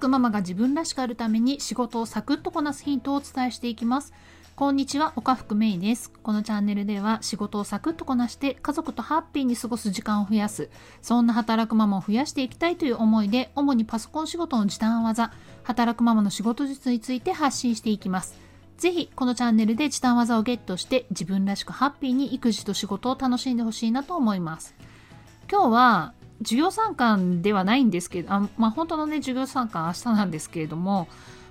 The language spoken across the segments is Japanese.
くママが自分らしくあるために仕事をサクッとこなすヒントをお伝えしていきます。こんにちは岡福芽衣です。このチャンネルでは仕事をサクッとこなして家族とハッピーに過ごす時間を増やす。そんな働くママを増やしていきたいという思いで主にパソコン仕事の時短技働くママの仕事術について発信していきます。ぜひこのチャンネルで時短技をゲットして自分らしくハッピーに育児と仕事を楽しんでほしいなと思います。今日は授業参観ではないんですけどあ、まあ、本当のね授業参観明日なんですけれども、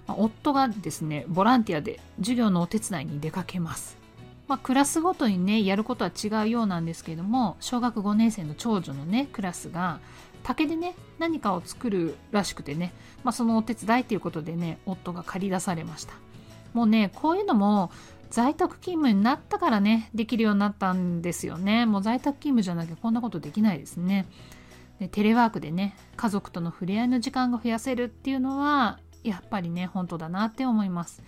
まあ、夫がですねボランティアで授業のお手伝いに出かけます、まあ、クラスごとにねやることは違うようなんですけれども小学5年生の長女のねクラスが竹でね何かを作るらしくてね、まあ、そのお手伝いということでね夫が借り出されました。もうねこういうのも在宅勤務になったからねできるようになったんですよね。もう在宅勤務じゃなきゃこんなことできないですね。でテレワークでね家族との触れ合いの時間が増やせるっていうのはやっぱりね本当だなって思います。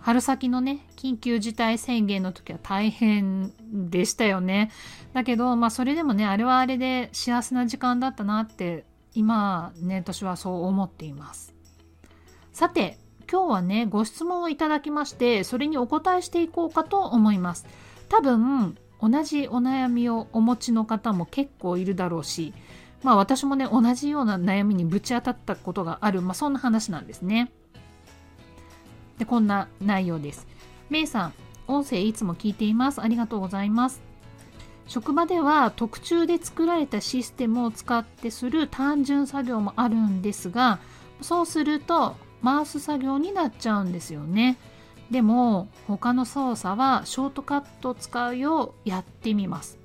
春先のね緊急事態宣言の時は大変でしたよね。だけどまあそれでもねあれはあれで幸せな時間だったなって今ね私はそう思っています。さて今日はねご質問をいただきましてそれにお答えしていこうかと思います。多分同じお悩みをお持ちの方も結構いるだろうしまあ私もね同じような悩みにぶち当たったことがある、まあ、そんな話なんですねでこんな内容ですメイさん音声いつも聞いていますありがとうございます職場では特注で作られたシステムを使ってする単純作業もあるんですがそうすると回す作業になっちゃうんですよね。でも他の操作はショートカットを使うようやってみます。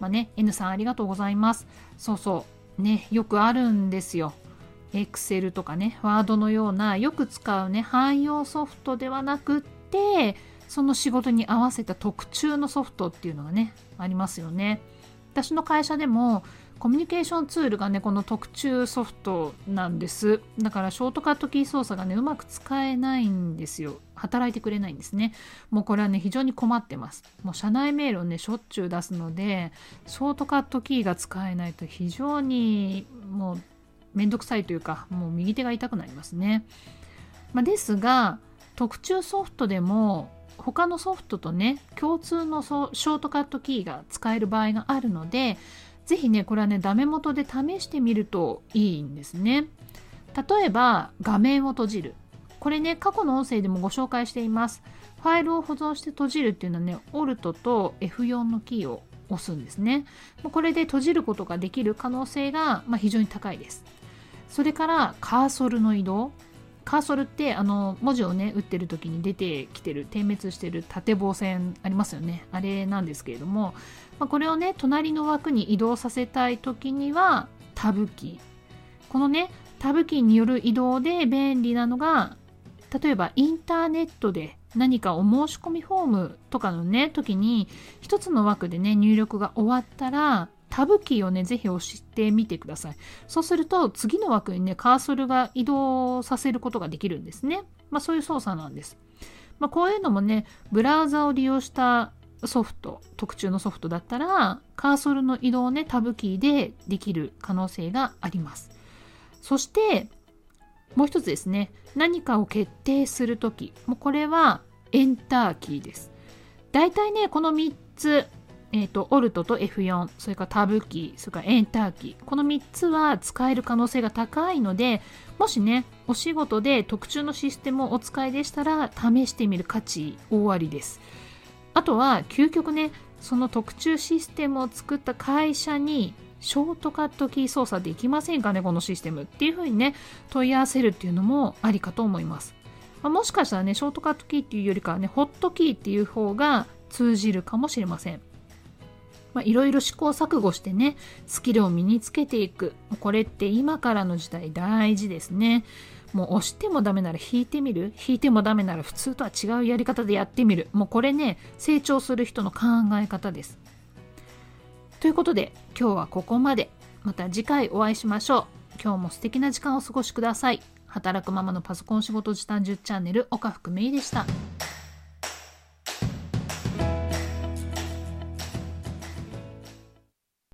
まあね、N さんありがとうございます。そうそう。ね、よくあるんですよ。Excel とかね、Word のようなよく使うね、汎用ソフトではなくって、その仕事に合わせた特注のソフトっていうのがね、ありますよね。私の会社でもコミュニケーションツールがねこの特注ソフトなんです。だからショートカットキー操作がねうまく使えないんですよ。働いてくれないんですね。もうこれはね非常に困ってます。もう社内メールをねしょっちゅう出すのでショートカットキーが使えないと非常にもうめんどくさいというかもう右手が痛くなりますね、まあ、ですが特注ソフトでも他のソフトとね共通のショートカットキーが使える場合があるのでぜひねこれはねダメ元で試してみるといいんですね。例えば画面を閉じる。これね過去の音声でもご紹介しています。ファイルを保存して閉じるっていうのはね Alt と F4 のキーを押すんですね。これで閉じることができる可能性が、まあ、非常に高いです。それからカーソルの移動。カーソルってあの文字をね打ってる時に出てきてる点滅してる縦棒線ありますよね。あれなんですけれども、まあ、これをね隣の枠に移動させたい時にはタブキ。ーこのねタブキーによる移動で便利なのが例えばインターネットで何かお申し込みフォームとかのね時に一つの枠でね入力が終わったらタブキーをね、ぜひ押してみてください。そうすると、次の枠にね、カーソルが移動させることができるんですね。まあ、そういう操作なんです。まあ、こういうのもね、ブラウザを利用したソフト、特注のソフトだったら、カーソルの移動をね、タブキーでできる可能性があります。そして、もう一つですね、何かを決定するとき、もうこれはエンターキーです。大体ね、この3つ、えーと、オルトと F4 それからタブキーそれからエンターキ。ーこの3つは使える可能性が高いのでもしねお仕事で特注のシステムをお使いでしたら試してみる価値大ありです。あとは究極ねその特注システムを作った会社にショートカットキー操作できませんかねこのシステムっていうふうにね問い合わせるっていうのもありかと思います、まあ、もしかしたらねショートカットキーっていうよりかはねホットキーっていう方が通じるかもしれません。まいろいろ試行錯誤してねスキルを身につけていく。これって今からの時代大事ですね。もう押してもダメなら引いてみる。引いてもダメなら普通とは違うやり方でやってみる。もうこれね成長する人の考え方です。ということで今日はここまで。また次回お会いしましょう。今日も素敵な時間をお過ごしください。働くママのパソコン仕事時短10チャンネル岡福芽衣でした。